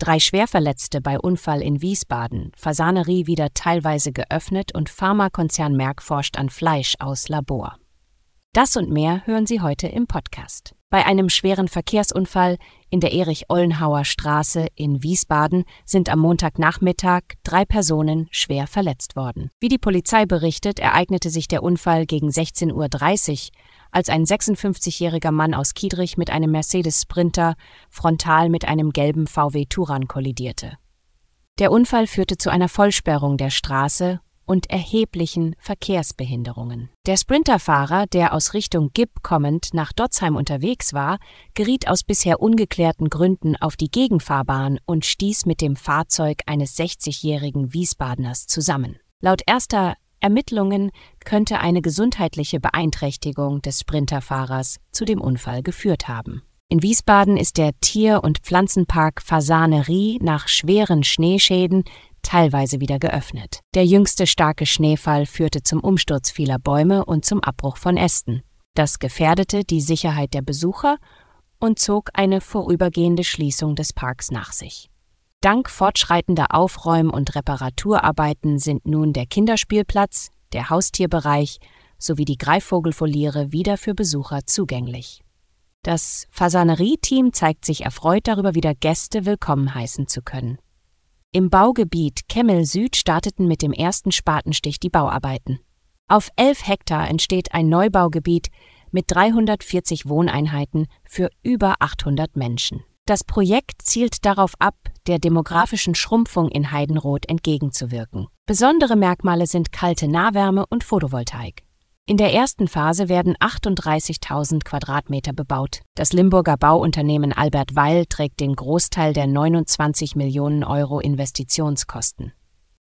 Drei Schwerverletzte bei Unfall in Wiesbaden, Fasanerie wieder teilweise geöffnet und Pharmakonzern Merck forscht an Fleisch aus Labor. Das und mehr hören Sie heute im Podcast. Bei einem schweren Verkehrsunfall in der Erich-Ollenhauer Straße in Wiesbaden sind am Montagnachmittag drei Personen schwer verletzt worden. Wie die Polizei berichtet, ereignete sich der Unfall gegen 16.30 Uhr als ein 56-jähriger Mann aus Kiedrich mit einem Mercedes Sprinter frontal mit einem gelben VW Touran kollidierte. Der Unfall führte zu einer Vollsperrung der Straße und erheblichen Verkehrsbehinderungen. Der Sprinterfahrer, der aus Richtung Gibb kommend nach Dotzheim unterwegs war, geriet aus bisher ungeklärten Gründen auf die Gegenfahrbahn und stieß mit dem Fahrzeug eines 60-jährigen Wiesbadeners zusammen. Laut erster Ermittlungen könnte eine gesundheitliche Beeinträchtigung des Sprinterfahrers zu dem Unfall geführt haben. In Wiesbaden ist der Tier- und Pflanzenpark Fasanerie nach schweren Schneeschäden teilweise wieder geöffnet. Der jüngste starke Schneefall führte zum Umsturz vieler Bäume und zum Abbruch von Ästen. Das gefährdete die Sicherheit der Besucher und zog eine vorübergehende Schließung des Parks nach sich. Dank fortschreitender Aufräum- und Reparaturarbeiten sind nun der Kinderspielplatz, der Haustierbereich sowie die Greifvogelfoliere wieder für Besucher zugänglich. Das Fasanerie-Team zeigt sich erfreut darüber, wieder Gäste willkommen heißen zu können. Im Baugebiet Kemmel Süd starteten mit dem ersten Spatenstich die Bauarbeiten. Auf elf Hektar entsteht ein Neubaugebiet mit 340 Wohneinheiten für über 800 Menschen. Das Projekt zielt darauf ab, der demografischen Schrumpfung in Heidenroth entgegenzuwirken. Besondere Merkmale sind kalte Nahwärme und Photovoltaik. In der ersten Phase werden 38.000 Quadratmeter bebaut. Das Limburger Bauunternehmen Albert Weil trägt den Großteil der 29 Millionen Euro Investitionskosten.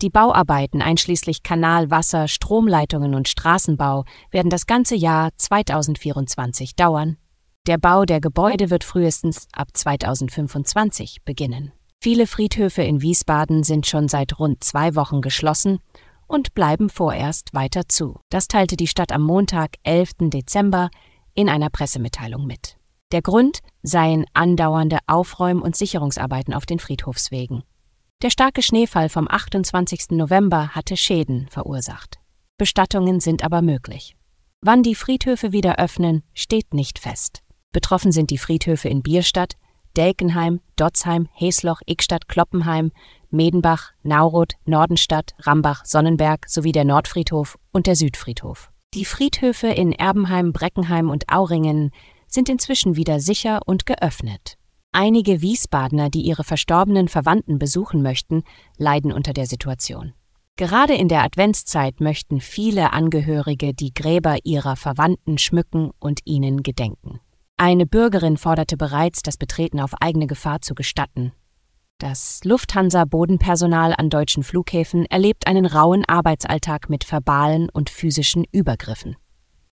Die Bauarbeiten einschließlich Kanal, Wasser, Stromleitungen und Straßenbau werden das ganze Jahr 2024 dauern der Bau der Gebäude wird frühestens ab 2025 beginnen. Viele Friedhöfe in Wiesbaden sind schon seit rund zwei Wochen geschlossen und bleiben vorerst weiter zu. Das teilte die Stadt am Montag, 11. Dezember, in einer Pressemitteilung mit. Der Grund seien andauernde Aufräum- und Sicherungsarbeiten auf den Friedhofswegen. Der starke Schneefall vom 28. November hatte Schäden verursacht. Bestattungen sind aber möglich. Wann die Friedhöfe wieder öffnen, steht nicht fest. Betroffen sind die Friedhöfe in Bierstadt, Delkenheim, Dotzheim, Hesloch, Ickstadt, Kloppenheim, Medenbach, Nauroth, Nordenstadt, Rambach, Sonnenberg sowie der Nordfriedhof und der Südfriedhof. Die Friedhöfe in Erbenheim, Breckenheim und Auringen sind inzwischen wieder sicher und geöffnet. Einige Wiesbadener, die ihre verstorbenen Verwandten besuchen möchten, leiden unter der Situation. Gerade in der Adventszeit möchten viele Angehörige die Gräber ihrer Verwandten schmücken und ihnen gedenken. Eine Bürgerin forderte bereits, das Betreten auf eigene Gefahr zu gestatten. Das Lufthansa-Bodenpersonal an deutschen Flughäfen erlebt einen rauen Arbeitsalltag mit verbalen und physischen Übergriffen.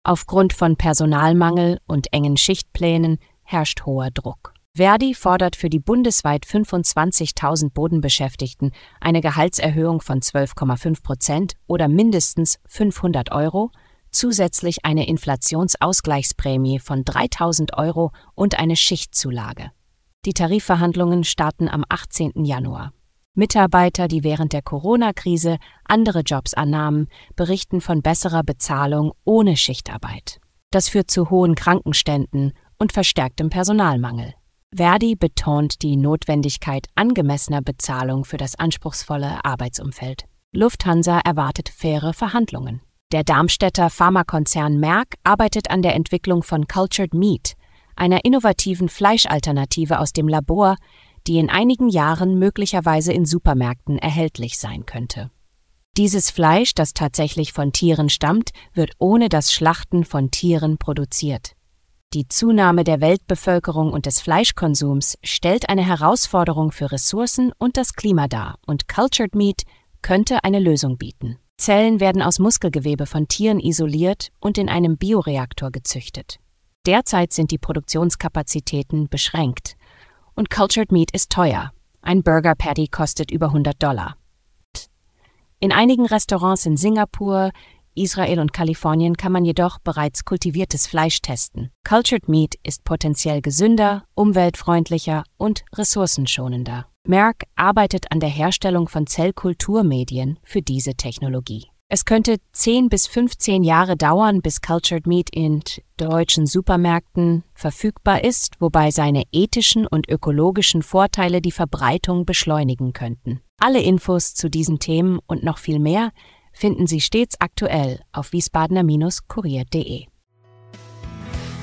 Aufgrund von Personalmangel und engen Schichtplänen herrscht hoher Druck. Verdi fordert für die bundesweit 25.000 Bodenbeschäftigten eine Gehaltserhöhung von 12,5 Prozent oder mindestens 500 Euro zusätzlich eine Inflationsausgleichsprämie von 3000 Euro und eine Schichtzulage. Die Tarifverhandlungen starten am 18. Januar. Mitarbeiter, die während der Corona-Krise andere Jobs annahmen, berichten von besserer Bezahlung ohne Schichtarbeit. Das führt zu hohen Krankenständen und verstärktem Personalmangel. Verdi betont die Notwendigkeit angemessener Bezahlung für das anspruchsvolle Arbeitsumfeld. Lufthansa erwartet faire Verhandlungen. Der Darmstädter Pharmakonzern Merck arbeitet an der Entwicklung von Cultured Meat, einer innovativen Fleischalternative aus dem Labor, die in einigen Jahren möglicherweise in Supermärkten erhältlich sein könnte. Dieses Fleisch, das tatsächlich von Tieren stammt, wird ohne das Schlachten von Tieren produziert. Die Zunahme der Weltbevölkerung und des Fleischkonsums stellt eine Herausforderung für Ressourcen und das Klima dar, und Cultured Meat könnte eine Lösung bieten. Zellen werden aus Muskelgewebe von Tieren isoliert und in einem Bioreaktor gezüchtet. Derzeit sind die Produktionskapazitäten beschränkt. Und Cultured Meat ist teuer. Ein Burger Patty kostet über 100 Dollar. In einigen Restaurants in Singapur, Israel und Kalifornien kann man jedoch bereits kultiviertes Fleisch testen. Cultured Meat ist potenziell gesünder, umweltfreundlicher und ressourcenschonender. Merck arbeitet an der Herstellung von Zellkulturmedien für diese Technologie. Es könnte 10 bis 15 Jahre dauern, bis Cultured Meat in deutschen Supermärkten verfügbar ist, wobei seine ethischen und ökologischen Vorteile die Verbreitung beschleunigen könnten. Alle Infos zu diesen Themen und noch viel mehr finden Sie stets aktuell auf wiesbadener-kurier.de.